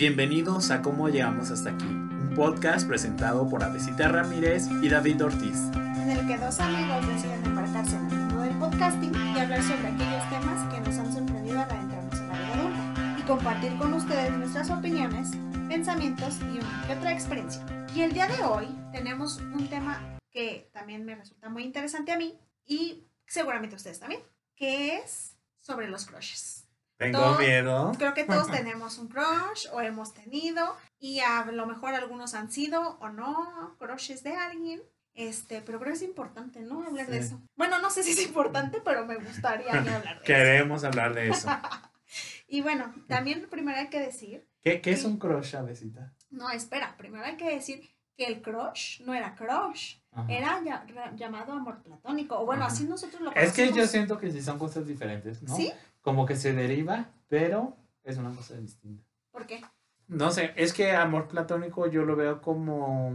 Bienvenidos a Cómo Llegamos Hasta Aquí, un podcast presentado por Avesita Ramírez y David Ortiz. En el que dos amigos deciden embarcarse en el mundo del podcasting y hablar sobre aquellos temas que nos han sorprendido al adentrarnos en la vida adulta y compartir con ustedes nuestras opiniones, pensamientos y una que otra experiencia. Y el día de hoy tenemos un tema que también me resulta muy interesante a mí y seguramente a ustedes también, que es sobre los crushes. Tengo miedo. Creo que todos tenemos un crush o hemos tenido y a lo mejor algunos han sido o no crushes de alguien. Este, pero creo que es importante, ¿no? Hablar de eso. Bueno, no sé si es importante, pero me gustaría hablar de eso. Queremos hablar de eso. Y bueno, también primero hay que decir, ¿Qué, qué es un crush, Avesita? no, espera, primero hay que decir que el crush no era crush, Ajá. era ya- llamado amor platónico. O bueno, Ajá. así nosotros lo Es que yo conocemos. siento que sí son cosas diferentes, ¿no? ¿Sí? Como que se deriva, pero es una cosa distinta. ¿Por qué? No sé, es que amor platónico yo lo veo como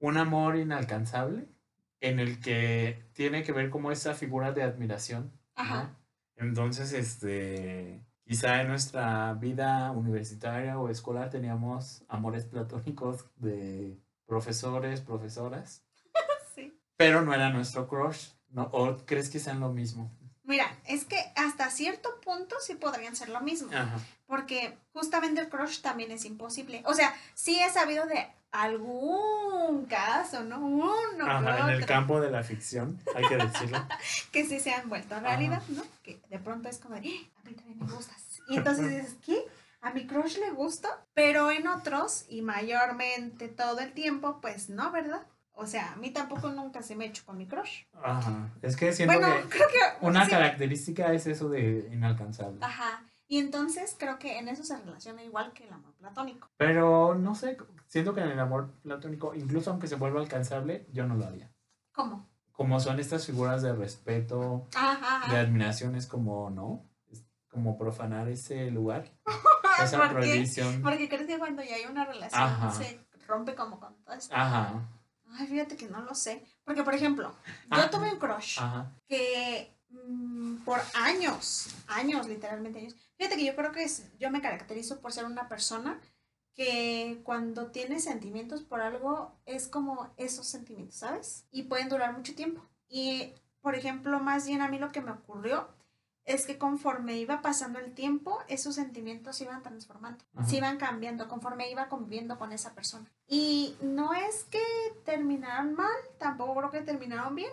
un amor inalcanzable en el que tiene que ver como esa figura de admiración. ¿no? Ajá. Entonces, este, quizá en nuestra vida universitaria o escolar teníamos amores platónicos de profesores, profesoras, Sí. pero no era nuestro crush, ¿no? ¿O crees que sean lo mismo? Mira, es que hasta cierto punto sí podrían ser lo mismo. Ajá. Porque justamente el crush también es imposible. O sea, sí he sabido de algún caso, ¿no? Uno Ajá, en el campo de la ficción, hay que decirlo. que sí se han vuelto realidad, ¿no? Que de pronto es como de, "Ah, a mí también me gustas. Y entonces dices, ¿qué? A mi crush le gusta, pero en otros, y mayormente todo el tiempo, pues no, ¿verdad? O sea, a mí tampoco nunca se me hecho con mi crush. Ajá. Es que siento Bueno, que creo que... una sí. característica es eso de inalcanzable. Ajá. Y entonces creo que en eso se relaciona igual que el amor platónico. Pero no sé, siento que en el amor platónico, incluso aunque se vuelva alcanzable, yo no lo haría. ¿Cómo? Como son estas figuras de respeto, Ajá. ajá. de admiración, es como, ¿no? Es como profanar ese lugar, esa ¿Por prohibición. Porque crees que cuando ya hay una relación Ajá. se rompe como con todo esto. Ajá, Ay, fíjate que no lo sé. Porque, por ejemplo, yo Ah. tuve un crush ajá. que mm, por años, años, literalmente años. Fíjate que yo creo que es- yo me caracterizo por ser una persona que cuando tiene sentimientos por algo es como esos sentimientos, ¿sabes? Y pueden durar mucho tiempo. Y, por ejemplo, más bien a mí lo que me ocurrió es que conforme iba pasando el tiempo, esos sentimientos se iban transformando, Ajá. se iban cambiando conforme iba conviviendo con esa persona. Y no es que terminaron mal, tampoco creo que terminaron bien,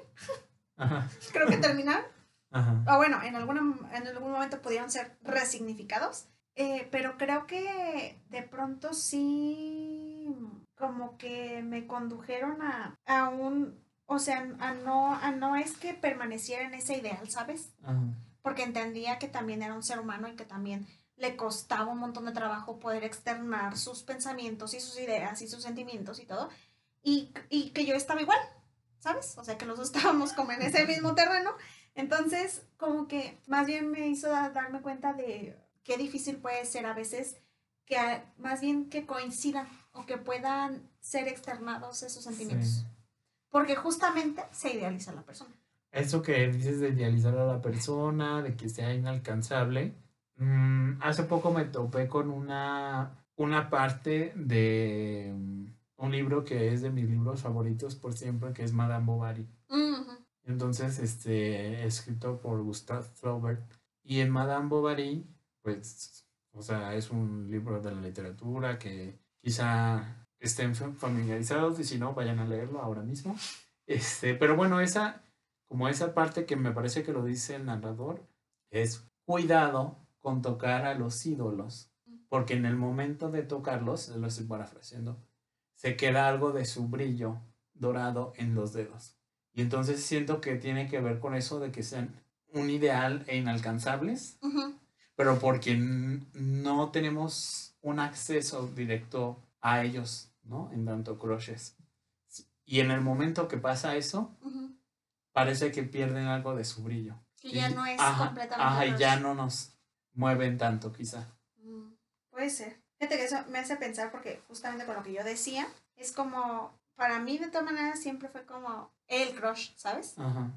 Ajá. creo que terminaron Ajá. o bueno, en, alguna, en algún momento pudieron ser resignificados, eh, pero creo que de pronto sí, como que me condujeron a, a un, o sea, a no, a no es que permaneciera en ese ideal, ¿sabes? Ajá. Porque entendía que también era un ser humano y que también le costaba un montón de trabajo poder externar sus pensamientos y sus ideas y sus sentimientos y todo, y, y que yo estaba igual, ¿sabes? O sea, que los dos estábamos como en ese mismo terreno. Entonces, como que más bien me hizo da- darme cuenta de qué difícil puede ser a veces que a- más bien que coincidan o que puedan ser externados esos sentimientos. Sí. Porque justamente se idealiza la persona. Eso que dices de idealizar a la persona, de que sea inalcanzable. mm, hace poco me topé con una, una parte de mm, un libro que es de mis libros favoritos por siempre, que es Madame Bovary. Ujú. Entonces, este, escrito por Gustave Flaubert. Y en Madame Bovary, pues, o sea, es un libro de la literatura que quizá estén fa- familiarizados y si no, vayan a leerlo ahora mismo. Este, pero bueno, esa, como esa parte que me parece que lo dice el narrador, es cuidado con tocar a los ídolos, porque en el momento de tocarlos, lo estoy parafraseando, se queda algo de su brillo dorado en los dedos. Y entonces siento que tiene que ver con eso de que sean un ideal e inalcanzables, pero porque no tenemos un acceso directo a ellos, ¿no? En tanto crushes. Y en el momento que pasa eso. Parece que pierden algo de su brillo. Que ya no es ajá, completamente. Ajá, y ya no nos mueven tanto, quizá. Mm, Puede ser. Fíjate que eso me hace pensar porque justamente con lo que yo decía, es como, para mí de todas maneras siempre fue como el crush, ¿sabes? Ajá.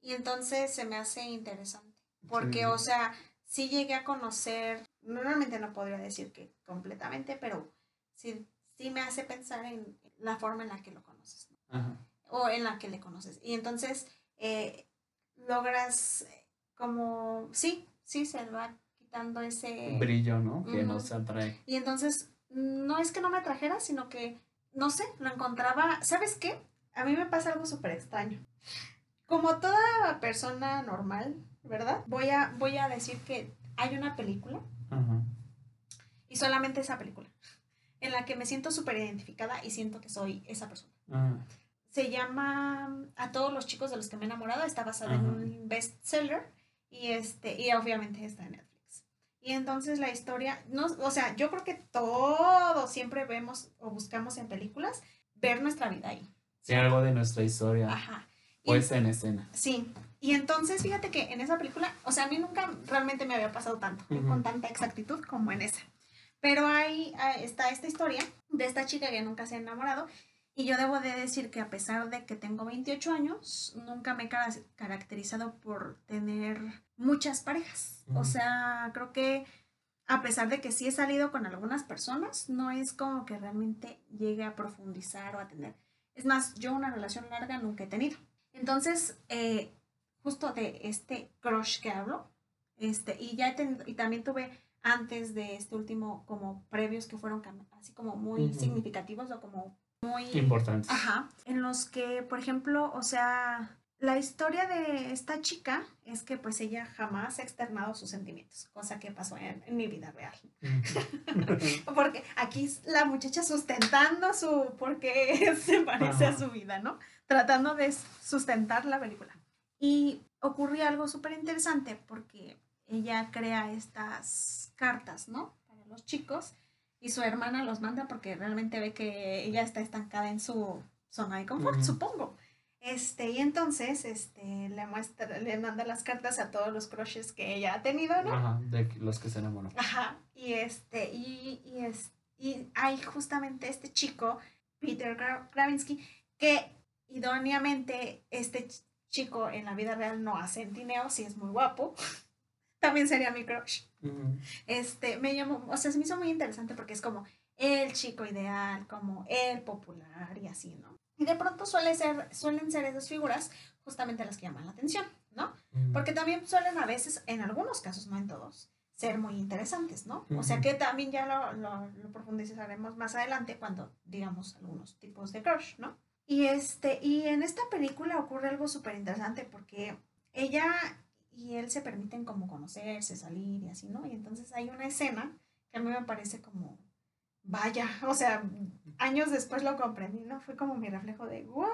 Y entonces se me hace interesante. Porque, Sí. o sea, sí llegué a conocer Normalmente no podría decir que completamente, pero sí, sí me hace pensar en la forma en la que lo conoces. O en la que le conoces. Y entonces eh, logras como, sí, sí, se va quitando ese... Brillo, ¿no? Que nos atrae. Y entonces, no es que no me atrajera, sino que, no sé, lo encontraba, ¿sabes qué? A mí me pasa algo súper extraño. Como toda persona normal, ¿verdad? Voy a, voy a decir que hay una película y solamente esa película en la que me siento súper identificada y siento que soy esa persona. Se llama A todos los chicos de los que me he enamorado, está basada en un bestseller y, este, y obviamente está en Netflix. Y entonces la historia, no, o sea, yo creo que todos siempre vemos o buscamos en películas ver nuestra vida ahí. Sí, algo de nuestra historia. Ajá. Pues en escena. Sí. Y entonces, fíjate que en esa película, o sea, a mí nunca realmente me había pasado tanto, con tanta exactitud como en esa. Pero ahí está esta historia de esta chica que nunca se ha enamorado. Y yo debo de decir que a pesar de que tengo 28 años, nunca me he caracterizado por tener muchas parejas. O sea, creo que a pesar de que sí he salido con algunas personas, no es como que realmente llegue a profundizar o a tener. Es más, yo una relación larga nunca he tenido. Entonces, eh, justo de este crush que hablo, este, y ya y también tuve antes de este último como previos que fueron así como muy significativos o como muy importantes. Ajá, en los que, por ejemplo, o sea, la historia de esta chica es que pues ella jamás ha externado sus sentimientos, cosa que pasó en, mi vida real. porque aquí la muchacha sustentando su, porque se parece a su vida, ¿no? Tratando de sustentar la película. Y ocurrió algo súper interesante porque ella crea estas cartas, ¿no? Para los chicos y su hermana los manda porque realmente ve que ella está estancada en su zona de confort, supongo. Este, y entonces, este, le muestra, le manda las cartas a todos los crushes que ella ha tenido, ¿no? Ajá, de los que se enamoró. Ajá, y este, y, y, es, y hay justamente este chico, Peter Gravinsky, que idóneamente este chico en la vida real no hace tineo, si es muy guapo. También sería mi crush. Este, me llamó, o sea, se me hizo muy interesante porque es como el chico ideal, como el popular y así, ¿no? Y de pronto suele ser, suelen ser esas figuras justamente las que llaman la atención, ¿no? Porque también suelen a veces, en algunos casos, no en todos, ser muy interesantes, ¿no? O sea que también ya lo, lo, lo, profundizaremos más adelante cuando digamos algunos tipos de crush, ¿no? Y, este, y en esta película ocurre algo súper interesante porque ella y él se permiten como conocerse, salir y así, ¿no? Y entonces hay una escena que a mí me parece como vaya, o sea, años después lo comprendí, ¿no? Fue como mi reflejo de, ¿what?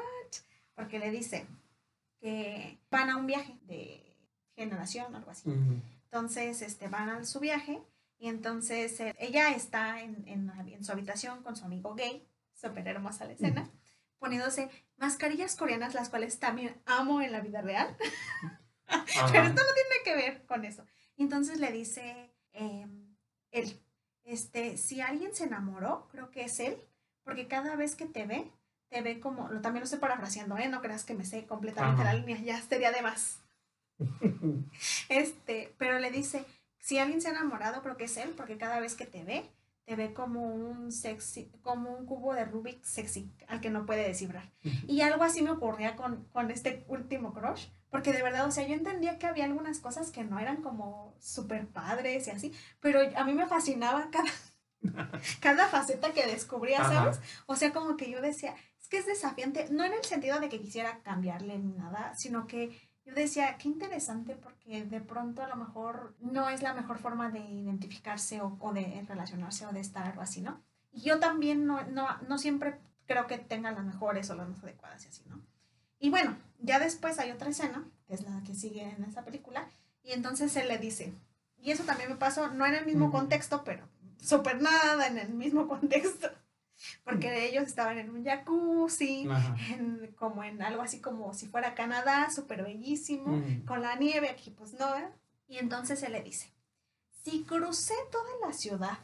Porque le dice que van a un viaje de generación, algo así. Entonces, este, van a su viaje y entonces eh, ella está en, en, su habitación con su amigo gay, súper hermosa la escena, poniéndose mascarillas coreanas, las cuales también amo en la vida real. Pero esto no tiene que ver con eso. Entonces le dice em, él, este, si alguien se enamoró, creo que es él, porque cada vez que te ve, te ve como, lo, también lo estoy parafraseando, ¿eh? No creas que me sé completamente la línea, ya sería de más. este, pero le dice, si alguien se ha enamorado, creo que es él, porque cada vez que te ve, te ve como un sexy, como un cubo de Rubik sexy, al que no puede descifrar. Y algo así me ocurría con, con este último crush, porque de verdad, o sea, yo entendía que había algunas cosas que no eran como súper padres y así, pero a mí me fascinaba cada, cada faceta que descubría, ¿sabes? O sea, como que yo decía, es que es desafiante, no en el sentido de que quisiera cambiarle ni nada, sino que yo decía, qué interesante porque de pronto a lo mejor no es la mejor forma de identificarse o, o de relacionarse o de estar algo así, ¿no? Y yo también no, no, no siempre creo que tenga las mejores o las más adecuadas y así, ¿no? Y bueno, ya después hay otra escena, que es la que sigue en esa película, y entonces él le dice, y eso también me pasó, no en el mismo contexto, pero súper nada en el mismo contexto, porque ellos estaban en un jacuzzi, como en algo así como si fuera Canadá, súper bellísimo, con la nieve, aquí pues no, y entonces él le dice, si crucé toda la ciudad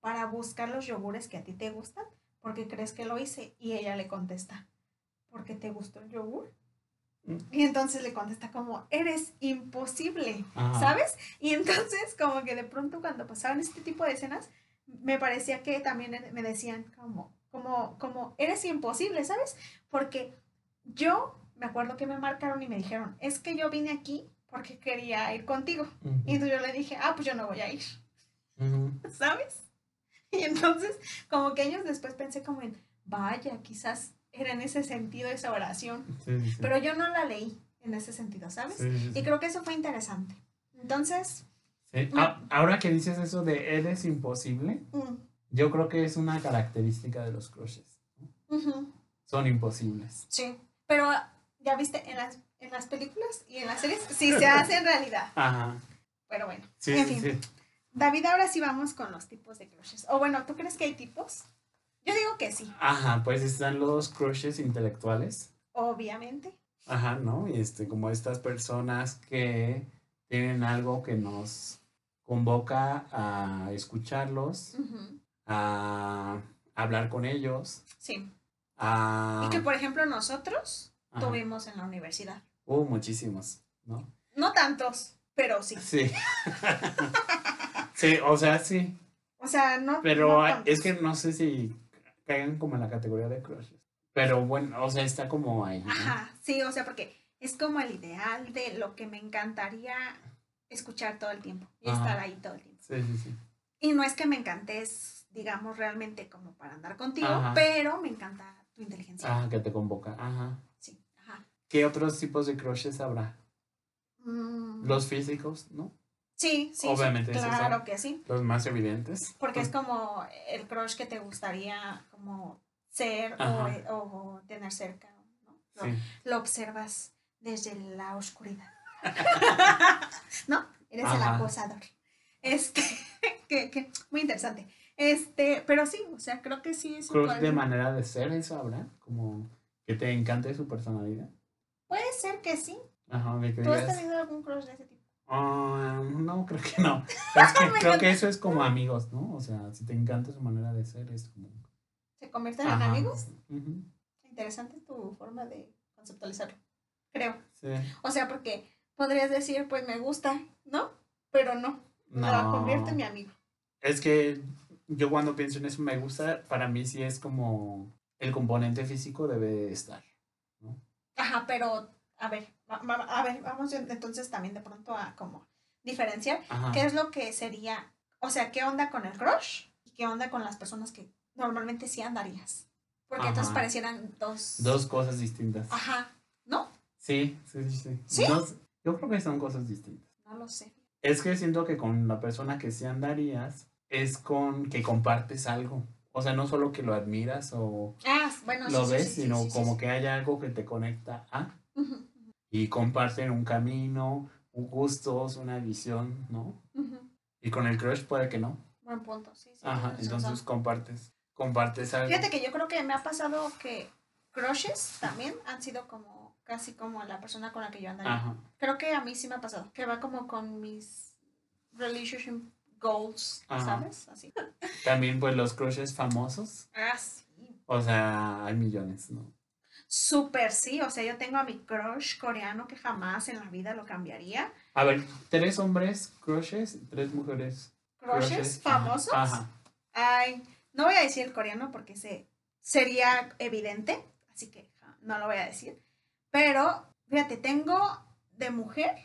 para buscar los yogures que a ti te gustan, ¿por qué crees que lo hice? Y ella le contesta, porque te gustó el yogur. Y entonces le contesta como, eres imposible, Ajá. ¿sabes? Y entonces como que de pronto cuando pasaban este tipo de escenas, me parecía que también me decían como, como, como, eres imposible, ¿sabes? Porque yo me acuerdo que me marcaron y me dijeron, es que yo vine aquí porque quería ir contigo. Y entonces yo le dije, ah, pues yo no voy a ir. ¿sabes? Y entonces como que años después pensé como en, vaya, quizás era en ese sentido esa oración. Sí, sí. Pero yo no la leí en ese sentido, ¿sabes? Sí. Y creo que eso fue interesante. Entonces. Ah, ahora que dices eso de eres imposible, mm, yo creo que es una característica de los crushes. ¿no? ujú, Son imposibles. sí. Pero ya viste, en las, en las películas y en las series sí se hace en realidad. Ajá. Pero bueno, Sí, en fin. David, ahora sí vamos con los tipos de crushes. O bueno, ¿tú crees que hay tipos? Yo digo que sí, Ajá, pues están los crushes intelectuales. obviamente. Ajá, ¿no? Y este, como estas personas que tienen algo que nos convoca a escucharlos, a hablar con ellos, Sí. a... Y que, por ejemplo, nosotros Ajá. tuvimos en la universidad. Uh, muchísimos, ¿no? No tantos, pero sí. Sí. sí, o sea, sí. O sea, no. Pero no es que no sé si caigan como en la categoría de crushes. Pero bueno, o sea, está como ahí. ¿no? Ajá, sí, o sea, porque es como el ideal de lo que me encantaría escuchar todo el tiempo y Ajá. estar ahí todo el tiempo. Sí, sí, sí. Y no es que me encantes, digamos, realmente como para andar contigo, Ajá. pero me encanta tu inteligencia. Ah, que te convoca. Ajá. Sí, ajá. ¿Qué otros tipos de crushes habrá? Mm, Los físicos, ¿no? Sí, sí, sí, obviamente, esos claro que sí, Los más evidentes. porque es como el crush que te gustaría como ser o, Ajá. o- tener cerca, ¿no? Lo, Sí. lo observas desde la oscuridad. ¿No? Eres el acosador. Este, que, que, muy interesante. Este, pero sí, o sea, creo que sí es un Crush de manera de ser, ¿eso habrá? Como que te encante su personalidad. Puede ser que sí. Ajá, ¿Tú has tenido algún crush de ese tipo? "Ah, no, creo que no. Es que Me creo que eso es como amigos, ¿no? O sea, si te encanta su manera de ser, es como... ¿Se convierten en amigos? Interesante tu forma de conceptualizarlo. Creo. Sí. O sea, porque podrías decir, pues me gusta, ¿no? Pero no. La No. convierte en mi amigo. Es que yo cuando pienso en eso me gusta, para mí sí es como el componente físico debe estar. ¿no? Ajá, pero a ver, a ver, vamos entonces también de pronto a como diferenciar Ajá. qué es lo que sería, o sea, qué onda con el crush y qué onda con las personas que normalmente sí andarías. Porque entonces parecieran dos. Dos cosas distintas. Ajá, ¿no? Sí, sí, sí. sí. Yo creo que son cosas distintas. No lo sé. Es que siento que con la persona que sí andarías es con que compartes algo. O sea, no solo que lo admiras o Ah, bueno, lo sí, ves, sí, sí, sino como que hay algo que te conecta a Ujú, y comparten un camino, un gustos, una visión, ¿no? ujú. Y con el crush puede que no. Buen punto, sí. sí Ajá, entonces razón. compartes, compartes algo. Fíjate que yo creo que me ha pasado que crushes también han sido como casi como la persona con la que yo andaría. Creo que a mí sí me ha pasado, que va como con mis relationship goals, Ajá. ¿sabes? Así. También pues los crushes famosos, Ah, sí. o sea, hay millones, ¿no? Súper sí, o sea, yo tengo a mi crush coreano que jamás en la vida lo cambiaría. A ver, tres hombres crushes, tres mujeres Crushes famosos. Ajá. Ay, no voy a decir el coreano porque se, sería evidente, así que no lo voy a decir. Pero, fíjate, tengo de mujer.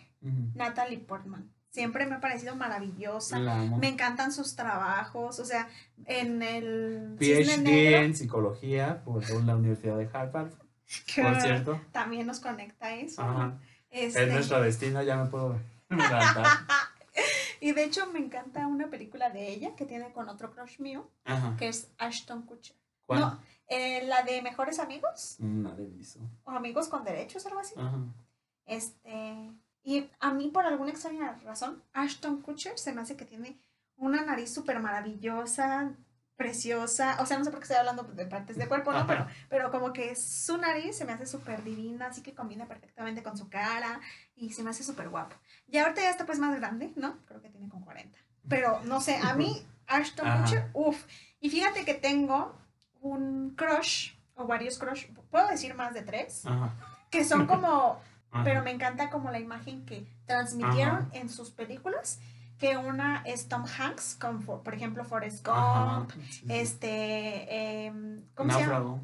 Natalie Portman. Siempre me ha parecido maravillosa. Me encantan sus trabajos, o sea, en el PhD Negro, en psicología por la Universidad de Harvard, que por cierto. también nos conecta eso. Ajá. Este, Es nuestro destino, ya me puedo levantar. y de hecho me encanta una película de ella que tiene con otro crush mío, Ajá. que es Ashton Kutcher. ¿Cuál? No, eh, la de Mejores Amigos Mm, Nada de eso. o Amigos con Derechos, algo así. Ajá. Este, y a mí por alguna extraña razón, Ashton Kutcher se me hace que tiene una nariz súper maravillosa, preciosa, o sea, no sé por qué estoy hablando de partes del cuerpo, ¿no? Ajá. Pero, pero como que su nariz se me hace súper divina, así que combina perfectamente con su cara y se me hace súper guapo. Y ahorita ya está pues más grande, ¿no? Creo que tiene como 40. Pero no sé, a mí Ashton. Kutcher, uff. Y fíjate que tengo un crush, o varios crush, puedo decir más de tres, Ajá. que son como Ajá. pero me encanta como la imagen que transmitieron en sus películas, que una es Tom Hanks, con, for- por ejemplo, Forrest Gump, sí. este, em, ¿cómo se llama? Náufrago.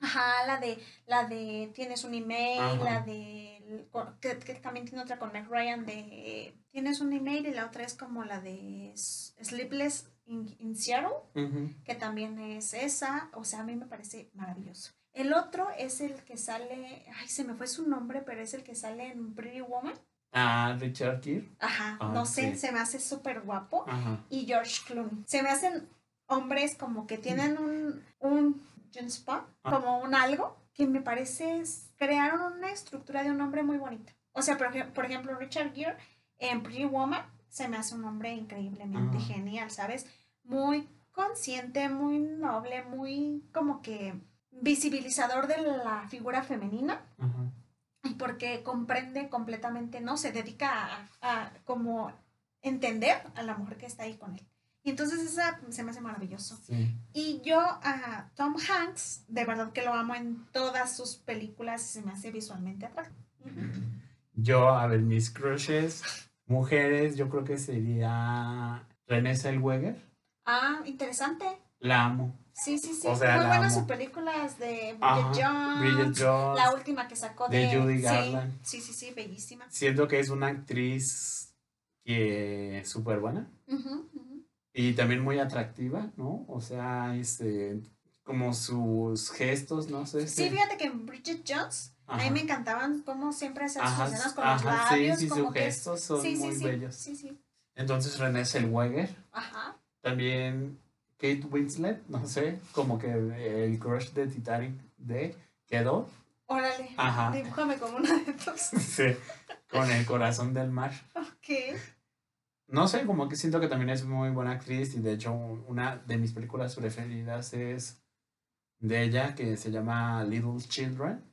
Ajá, la de, la de Tienes un email, Ajá. la de, que, que también tiene otra con Meg Ryan de Tienes un email y la otra es como la de Sleepless in, in Seattle, que también es esa, o sea, a mí me parece maravilloso. El otro es el que sale, ay, se me fue su nombre, pero es el que sale en Pretty Woman. Ah, Richard Gere. Ajá, Ah, no sé, sí. se me hace súper guapo. Ajá. Y George Clooney. Se me hacen hombres como que tienen un, un sais pas, Ah. como un algo, que me parece, crearon una estructura de un hombre muy bonita. O sea, por, por ejemplo, Richard Gere en Pretty Woman se me hace un hombre increíblemente Ah. genial, ¿sabes? Muy consciente, muy noble, muy como que visibilizador de la figura femenina Ajá. Porque comprende completamente, ¿no? Se dedica a, a como entender a la mujer que está ahí con él. Y entonces esa se me hace maravilloso. Sí. Y yo a Tom Hanks, de verdad que lo amo en todas sus películas y se me hace visualmente atractivo. Yo, a ver, mis crushes, mujeres, yo creo que sería Renée Zellweger. Ah, interesante. La amo. Sí, sí, sí. O sea, Muy buenas amo. sus películas de Bridget Ajá, Jones. Bridget Jones. La última que sacó de, de Judy sí, Garland. Sí, sí, sí, bellísima. Siento que es una actriz que súper buena y también muy atractiva, ¿no? O sea, este, como sus gestos, no sé. Sí, este- fíjate que en Bridget Jones a mí Ajá. me encantaban cómo siempre hacía sus Ajá, escenas con ajá, los sí, labios. sí, como sus que- gestos son sí, sí, muy sí, bellos. Sí, sí. Entonces Renée Zellweger, Ajá. también Kate Winslet, no sé, como que el crush de Titanic de quedó, Órale. Ajá. Dibújame como una de dos. sí, con el corazón del mar. Ok. No sé, como que siento que también es muy buena actriz y de hecho una de mis películas preferidas es de ella que se llama Little Children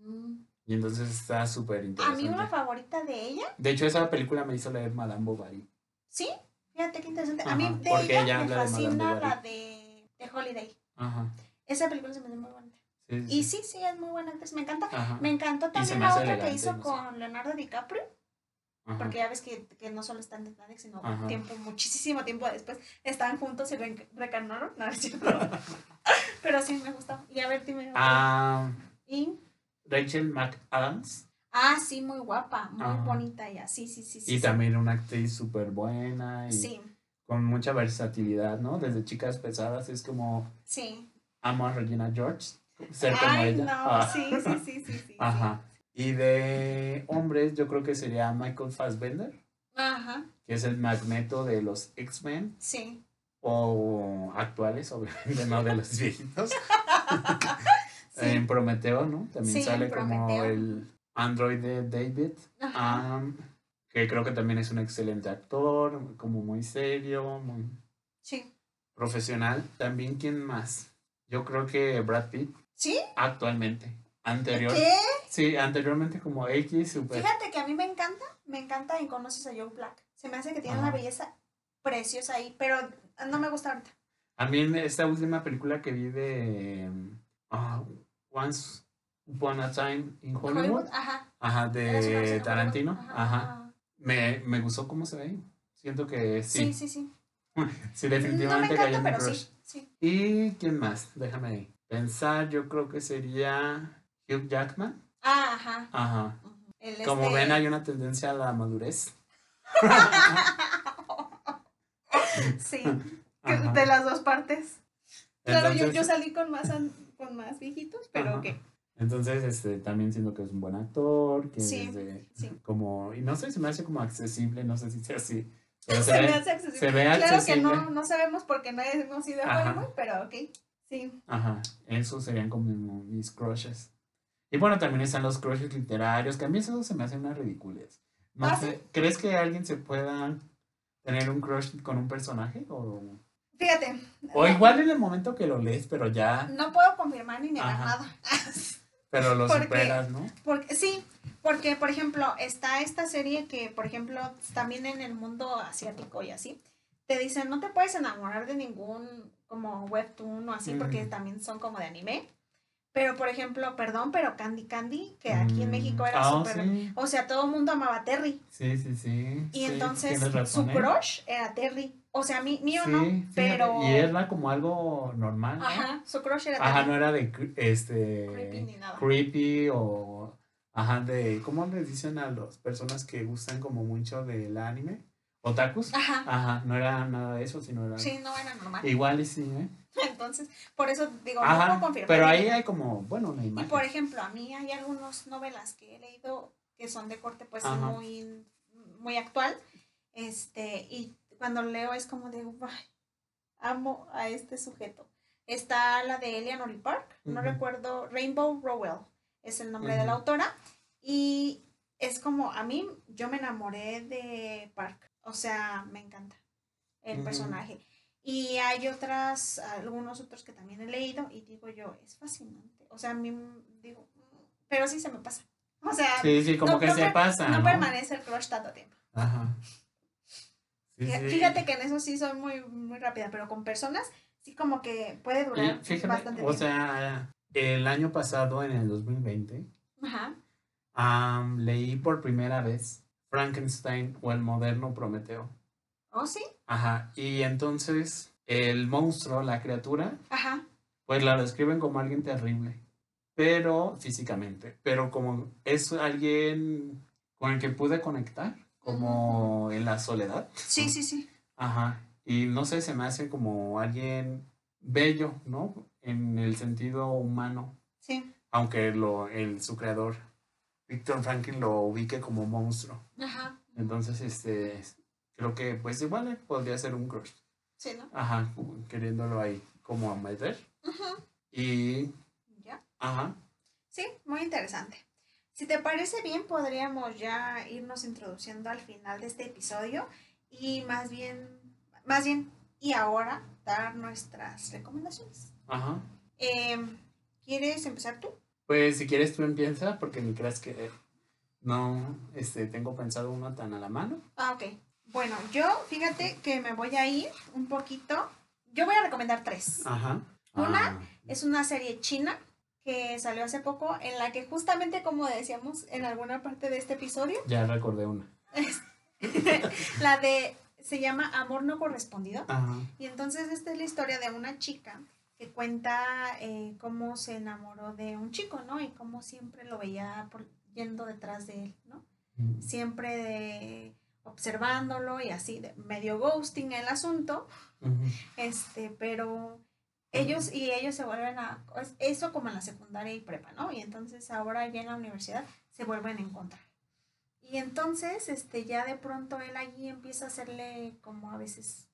Mm. y entonces está súper A mí interesante. una favorita de ella, De hecho esa película me hizo leer Madame Bovary. sí, fíjate qué interesante. Ajá, a mí de ella, ella me de fascina la de, de Holiday. Ajá. Esa película se me hace muy bonita. Sí, Y sí. sí, es muy buena actriz. Me encanta. Ajá. Me encantó también me la otra que hizo no sé. con Leonardo DiCaprio. Porque ya ves que, que no solo están en Titanic, sino tiempo, muchísimo tiempo después estaban juntos y re- reencarnaron. No, es cierto. Pero sí me gustó. Y a ver, dime. Ah, Y, Rachel McAdams. Ah, sí, muy guapa, muy bonita ella. Sí, sí, sí. sí Y sí. también una actriz súper buena y Sí, con mucha versatilidad, ¿no? Desde chicas pesadas es como sí. amo a Regina George, ser como ella. no, Ah. sí, sí, sí, sí, sí. Ajá. Y de hombres, yo creo que sería Michael Fassbender, Ajá, que es el magneto de los X-Men, sí. o actuales, obviamente, no de los viejitos. Sí. En Prometeo, ¿no? También Sí, sale como el android de David. Am, que creo que también es un excelente actor, como muy serio, muy Sí. profesional. También, ¿quién más? Yo creo que Brad Pitt, ¿Sí? actualmente. Anterior. ¿Qué? Sí, anteriormente como X, super. Fíjate que a mí me encanta, me encanta en Conoces a Joe Black. Se me hace que tiene Ajá. una belleza preciosa ahí, pero no me gusta ahorita. A mí esta última película que vi de ah, Once Upon a Time in Hollywood, Hollywood, ajá. ajá, de Tarantino, ajá, Me, me gustó cómo se ve. Siento que Sí, sí, sí, sí. sí, No me definitivamente cayó encanta, pero crush. sí, sí. ¿Y quién más? Déjame pensar, yo creo que sería Hugh Jackman. Ah, ajá. Ajá. El Como este- ven, hay una tendencia a la madurez. sí, que Ajá. de las dos partes. Claro, yo, yo salí con más, con más viejitos, pero ok. Entonces, este, también siento que es un buen actor, que Sí, es de- sí. como, y no sé, se me hace como accesible, no sé si sea así. Pero se Se me ve- hace accesible. se ve claro accesible. que no, no sabemos porque no hemos ido a. Hollywood, pero ok. Sí. Ajá, esos serían como mis crushes. Y bueno, también están los crushes literarios, que a mí eso se me hace una ridiculez. No ¿Ah, sé, ¿crees que alguien se pueda tener un crush con un personaje? O, Fíjate. o igual en el momento que lo lees, pero ya, No puedo confirmar ni negar Ajá. nada. pero lo ¿Por qué? superas, ¿no? Porque, sí, porque, por ejemplo, está esta serie que, por ejemplo, también en el mundo asiático y así, te dicen, no te puedes enamorar de ningún como webtoon o así, porque también son como de anime, Pero, por ejemplo, perdón, pero Candy Candy, que aquí en México era Ah, súper... sí. O sea, todo el mundo amaba a Terry. Sí, sí, sí. Y sí, entonces su ¿eh? crush era Terry. O sea, mí, mío Sí, no, fíjate, pero... Y era como algo normal, ¿no? Ajá, su crush era Ajá, no era de este Creepy ni nada. creepy o ajá de ¿cómo les dicen a las personas que gustan como mucho del anime? Otakus. Ajá. Ajá, no era nada de eso, sino era Sí, no era normal. igual y sí, ¿eh? Entonces, por eso digo, no puedo confirmar. pero ahí hay como, bueno, una Y imagen. por ejemplo, a mí hay algunas novelas que he leído que son de corte pues Ajá. muy, muy actual. Este, y cuando leo es como de, "Ay, amo a este sujeto. Está la de Eleanor Park, no recuerdo, Rainbow Rowell es el nombre de la autora. Y es como, a mí, yo me enamoré de Park. O sea, me encanta el personaje. Y hay otras, algunos otros que también he leído y digo yo, es fascinante. O sea, a mí, digo, pero sí se me pasa. O sea, Sí, sí, como no- que no se per- pasa, no ¿no? permanece el crush tanto tiempo. Ajá. Sí, Fíjate, sí. que en eso sí soy muy, muy rápida, pero con personas sí como que puede durar fíjate, bastante o tiempo. sea, el año pasado, en el 2020, Ajá. am, leí por primera vez Frankenstein o el moderno Prometeo. ¿Oh, sí? Ajá, y entonces el monstruo, la criatura, Ajá. pues la describen como alguien terrible, pero físicamente, pero como es alguien con el que pude conectar, como en la soledad. Sí, sí, sí. Ajá, y no sé, se me hace como alguien bello, ¿no? En el sentido humano, Sí. aunque lo, el, su creador, Víctor Franklin, lo ubique como monstruo. Ajá. Entonces, este, creo que pues igual podría ser un crush. Sí, ¿no? Ajá, queriéndolo ahí como meter. Ujú. Y, Ya. ajá, Sí, muy interesante. Si te parece bien, podríamos ya irnos introduciendo al final de este episodio y más bien, más bien, y ahora dar nuestras recomendaciones. ajá. Em, ¿Quieres empezar tú? Pues si quieres tú empieza, porque ni creas que no este, tengo pensado uno tan a la mano. Ah, ok. Bueno, yo fíjate que me voy a ir un poquito. Yo voy a recomendar tres. Ajá. Una Ah, Es una serie china que salió hace poco en la que justamente como decíamos en alguna parte de este episodio, ya recordé una. la de se llama Amor no correspondido. Ajá. Y entonces esta es la historia de una chica que cuenta eh, cómo se enamoró de un chico, ¿no? Y cómo siempre lo veía por, yendo detrás de él, ¿no? Mm, Siempre de, observándolo y así, de, medio ghosting el asunto, este, pero ellos y ellos se vuelven a, es- eso como en la secundaria y prepa, ¿no? Y entonces ahora ya en la universidad se vuelven a encontrar. Y entonces, este, ya de pronto él allí empieza a hacerle como a veces,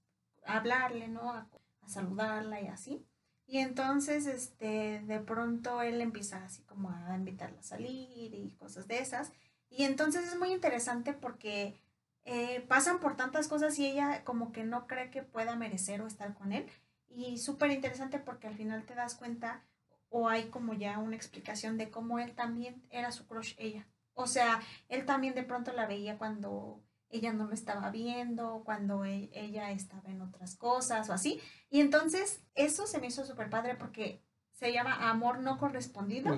a hablarle, ¿no? A, a saludarla y así. Y entonces, este, de pronto él empieza así como a invitarla a salir y cosas de esas. Y entonces es muy interesante porque eh, pasan por tantas cosas y ella como que no cree que pueda merecer o estar con él. Y súper interesante porque al final te das cuenta o hay como ya una explicación de cómo él también era su crush ella. O sea, él también de pronto la veía cuando ella no lo estaba viendo, cuando e- ella estaba en otras cosas o así. Y entonces eso se me hizo súper padre porque se llama amor no correspondido,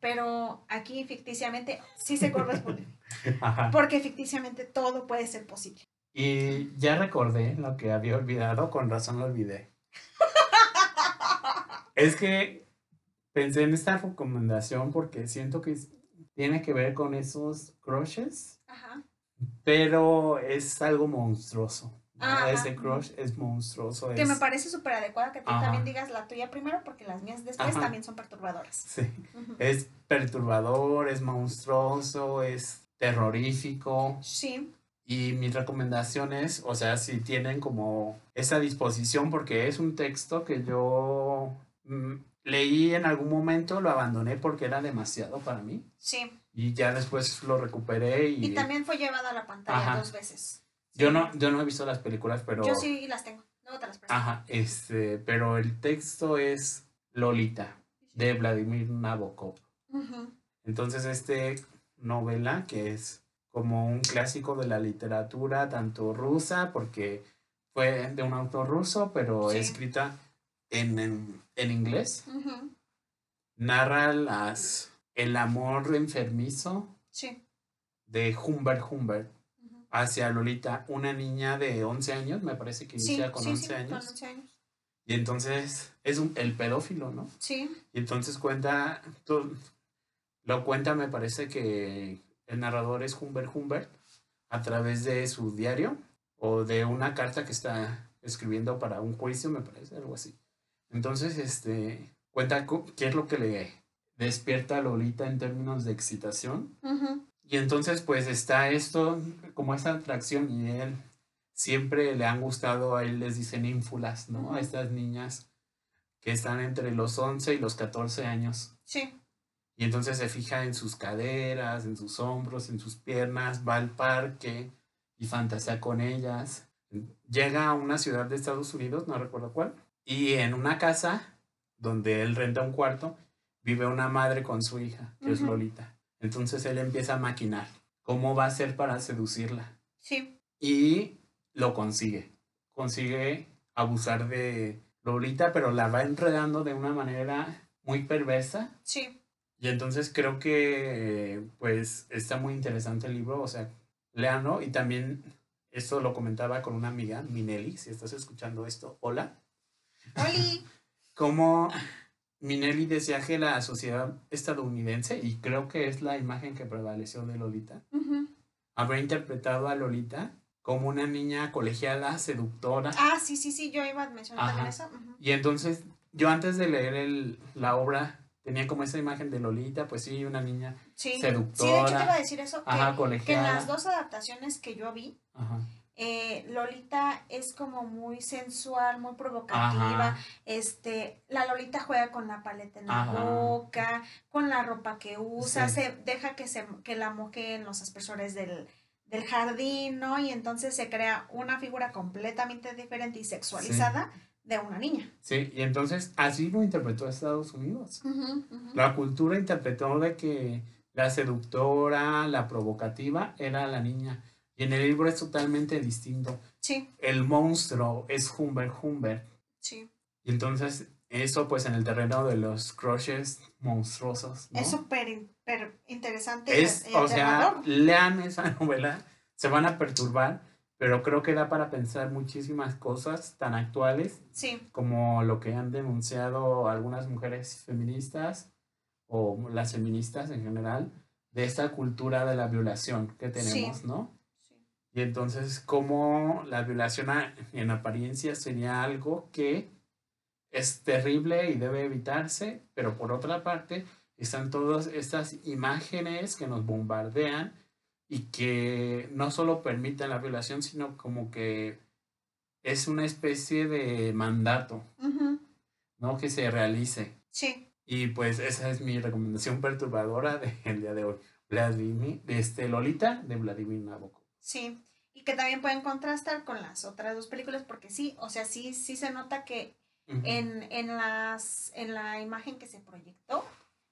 pero aquí ficticiamente sí se corresponde, Ajá. porque ficticiamente todo puede ser posible. Y ya recordé lo que había olvidado, con razón lo olvidé. Es que pensé en esta recomendación porque siento que tiene que ver con esos crushes, Ajá. pero es algo monstruoso. Ese crush es monstruoso. Que es- me parece súper adecuada que tú Ajá. también digas la tuya primero porque las mías después Ajá. también son perturbadoras. Sí, es perturbador, es monstruoso, es terrorífico. Sí, Y mis recomendaciones, o sea, si tienen como esa disposición, porque es un texto que yo mm, leí en algún momento, lo abandoné porque era demasiado para mí. sí. Y ya después lo recuperé y, Y también fue llevada a la pantalla Ajá. dos veces. yo no, yo no he visto las películas, pero Yo sí las tengo. Luego te las presto. ajá, este, pero el texto es Lolita de Vladimir Nabokov. Entonces, este novela, que es como un clásico de la literatura, tanto rusa, porque fue de un autor ruso, pero Sí. escrita en, en, en inglés. Narra las, el amor enfermizo Sí. de Humbert Humbert hacia Lolita, una niña de 11 años, me parece que Sí, inicia con sí, 11 sí, años. con 11 años. Y entonces es un, el pedófilo, ¿no? Sí. Y entonces cuenta, lo cuenta, me parece que el narrador es Humbert Humbert a través de su diario o de una carta que está escribiendo para un juicio, me parece, algo así. Entonces, este, cuenta cu- qué es lo que le despierta a Lolita en términos de excitación. Y entonces, pues está esto, como esa atracción, y él siempre le han gustado, a él les dicen ínfulas, ¿no? A estas niñas que están entre los 11 y los 14 años. Sí. Y entonces se fija en sus caderas, en sus hombros, en sus piernas, va al parque y fantasea con ellas. Llega a una ciudad de Estados Unidos, no recuerdo cuál, y en una casa donde él renta un cuarto, vive una madre con su hija, que es. Lolita. Entonces él empieza a maquinar cómo va a hacer para seducirla. Sí. Y lo consigue. Consigue abusar de Lolita, pero la va enredando de una manera muy perversa. Sí. Y entonces creo que eh, pues está muy interesante el libro, o sea, léanlo y también esto lo comentaba con una amiga, Minelli, si estás escuchando esto, hola, Oli. como Minelli decía que la sociedad estadounidense, y creo que es la imagen que prevaleció de Lolita, Ujú. habrá interpretado a Lolita como una niña colegiala, seductora, Ah, sí, sí, sí, yo iba a mencionar también eso. Y entonces, yo antes de leer el- la obra, tenía como esa imagen de Lolita, pues sí, una niña, Sí. Seductora. Sí, de hecho te iba a decir eso. Que, ajá, que en las dos adaptaciones que yo vi, Ajá, eh, Lolita es como muy sensual, muy provocativa. ajá, Este, la Lolita juega con la paleta en la Ajá. boca, con la ropa que usa, Sí. se deja que se que la moje en los aspersores del, del jardín, ¿no? Y entonces se crea una figura completamente diferente y sexualizada de una niña. sí, y entonces así lo interpretó Estados Unidos. La cultura interpretó de que la seductora, la provocativa, era la niña. Y en el libro es totalmente distinto. Sí, El monstruo es Humbert Humbert. sí. Y entonces, eso pues en el terreno de los crushes monstruosos, ¿no? Es súper interesante y Es, o sea, lean esa novela, se van a perturbar, pero creo que da para pensar muchísimas cosas tan actuales Sí, como lo que han denunciado algunas mujeres feministas o las feministas en general de esta cultura de la violación que tenemos, Sí. ¿no? sí. Y entonces, cómo la violación en apariencia sería algo que es terrible y debe evitarse, pero por otra parte están todas estas imágenes que nos bombardean y que no solo permiten la violación, sino como que es una especie de mandato, ¿no? Que se realice. Sí, Y pues esa es mi recomendación perturbadora del día de hoy. Vladimir, de este Lolita de Vladimir Nabokov. sí. Y que también pueden contrastar con las otras dos películas, porque sí, o sea, sí, sí se nota que en, en, las, en la imagen que se proyectó,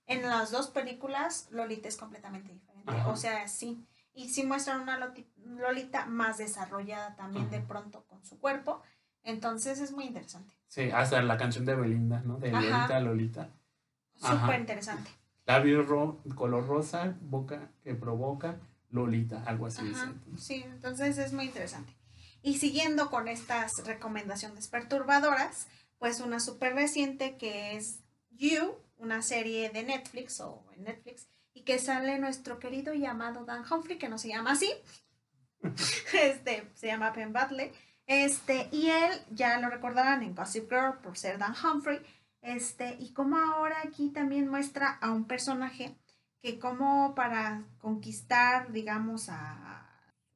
en las dos películas, Lolita es completamente diferente. O sea, sí. Y sí muestran una Lolita más desarrollada también de pronto con su cuerpo. Entonces es muy interesante. Sí, hasta la canción de Belinda, ¿no? De Ajá. Lolita, Lolita. Súper interesante. Labio ro- color rosa, boca que provoca, Lolita, algo así. Ajá, sí, entonces es muy interesante. Y siguiendo con estas recomendaciones perturbadoras, pues una súper reciente que es You, una serie de Netflix o en Netflix, y que sale nuestro querido y amado Dan Humphrey, que no se llama así, este, se llama Penn Badley, este, y él ya lo recordarán en Gossip Girl por ser Dan Humphrey, este, y como ahora aquí también muestra a un personaje que como para conquistar, digamos, a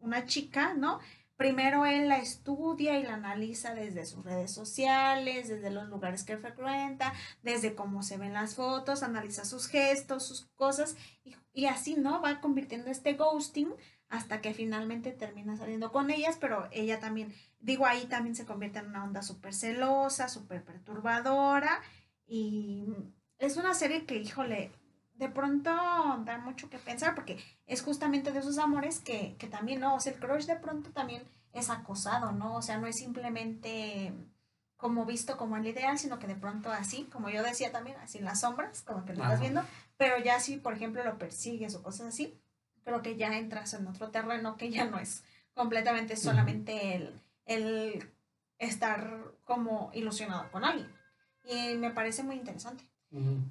una chica, ¿no? Primero él la estudia y la analiza desde sus redes sociales, desde los lugares que frecuenta, desde cómo se ven las fotos, analiza sus gestos, sus cosas, y, así, ¿no? Va convirtiendo este ghosting hasta que finalmente termina saliendo con ellas, pero ella también, digo, ahí también se convierte en una onda súper celosa, súper perturbadora, y es una serie que, híjole, de pronto da mucho que pensar porque es justamente de esos amores que, que también, ¿no? O sea, el crush de pronto también es acosado, ¿no? O sea, no es simplemente como visto como el ideal, sino que de pronto así, como yo decía también, así en las sombras, como que lo estás viendo, pero ya si, por ejemplo, lo persigues o cosas así, creo que ya entras en otro terreno que ya no es completamente solamente el, el estar como ilusionado con alguien. Y me parece muy interesante.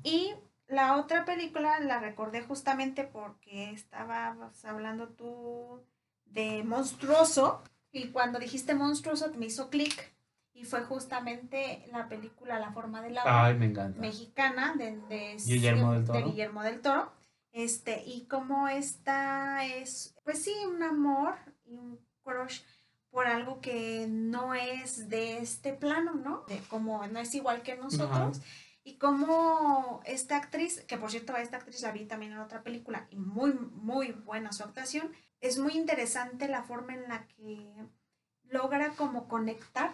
Y la otra película la recordé justamente porque estabas hablando tú de monstruoso y cuando dijiste monstruoso me hizo clic y fue justamente la película La forma del agua Ay, me encanta. mexicana de, de- Guillermo del de Toro. Guillermo del Toro. Este, y como esta es, pues sí, un amor y un crush por algo que no es de este plano, ¿no? De como no es igual que nosotros. Y como esta actriz, que por cierto, esta actriz la vi también en otra película y muy, muy buena su actuación, es muy interesante la forma en la que logra como conectar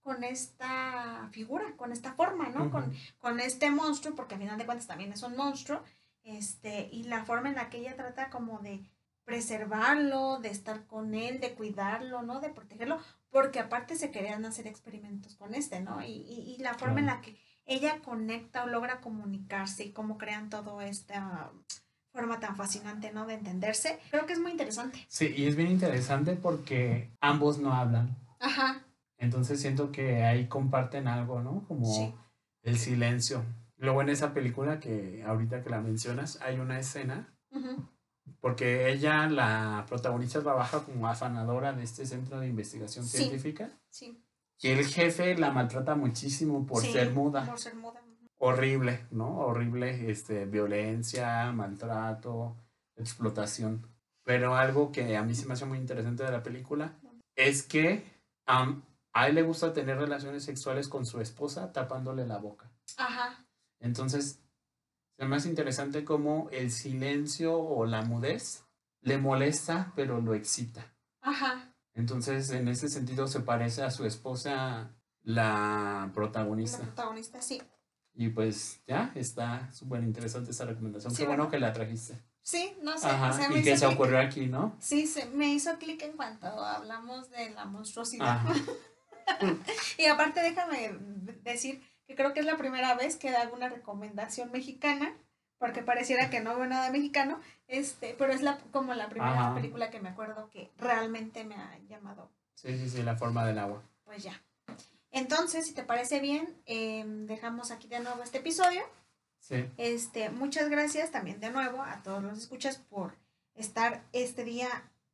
con esta figura, con esta forma, ¿no? Con, con este monstruo, porque al final de cuentas también es un monstruo, este, y la forma en la que ella trata como de preservarlo, de estar con él, de cuidarlo, ¿no? De protegerlo, porque aparte se querían hacer experimentos con este, ¿no? Y, y, y la forma en la que ella conecta o logra comunicarse y cómo crean todo esta forma tan fascinante, ¿no? De entenderse, creo que es muy interesante. Sí, y es bien interesante porque ambos no hablan. Ajá, Entonces siento que ahí comparten algo, ¿no? Como Sí. el silencio. Luego en esa película que ahorita que la mencionas, hay una escena, porque ella, la protagonista, trabaja como afanadora de este centro de investigación Sí. científica. sí. Y el jefe la maltrata muchísimo por Sí, ser muda. Por ser muda. Horrible, ¿no? Horrible, este, violencia, maltrato, explotación. Pero algo que a mí se me hace muy interesante de la película es que am, a él le gusta tener relaciones sexuales con su esposa tapándole la boca. Ajá, Entonces, se me hace interesante cómo el silencio o la mudez le molesta, pero lo excita. ajá. Entonces, en ese sentido, se parece a su esposa, la La protagonista. protagonista, sí. Y pues ya está súper interesante esta recomendación. Sí, Qué bueno que la trajiste. Sí, no sé. Ajá, o sea, me y que se ocurrió aquí, ¿no? Sí, se, me hizo clic en cuanto hablamos de la monstruosidad. Y aparte déjame decir que creo que es la primera vez que hago una recomendación mexicana, porque pareciera que no veo nada mexicano, este, pero es la, como la primera Ajá. película que me acuerdo que realmente me ha llamado, Sí, sí, sí, la forma del agua. pues ya. Entonces, si te parece bien, em, dejamos aquí de nuevo este episodio. Sí. Este, muchas gracias también de nuevo a todos los escuchas por estar este día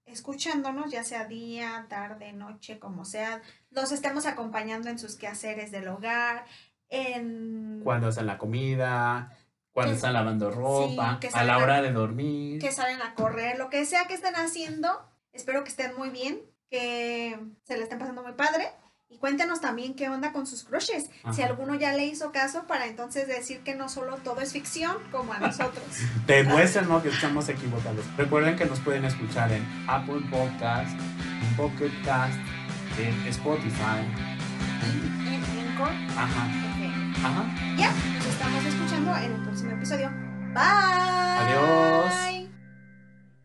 escuchándonos, ya sea día, tarde, noche, como sea, los estemos acompañando en sus quehaceres del hogar, en Cuando hacen la comida, cuando Que- están lavando ropa, a la a- hora de dormir. que salen a correr, lo que sea que estén haciendo, espero que estén muy bien, que se le estén pasando muy padre. Y cuéntenos también qué onda con sus crushes. Si alguno ya le hizo caso para entonces decir que no solo todo es ficción, como a nosotros. Demuestren ¿no? que estamos equivocados. Recuerden que nos pueden escuchar en Apple Podcast, en Pocket Cast, en Spotify. y en Anchor Ajá. Ajá. Ya, nos estamos escuchando en el próximo episodio. Bye. Adiós.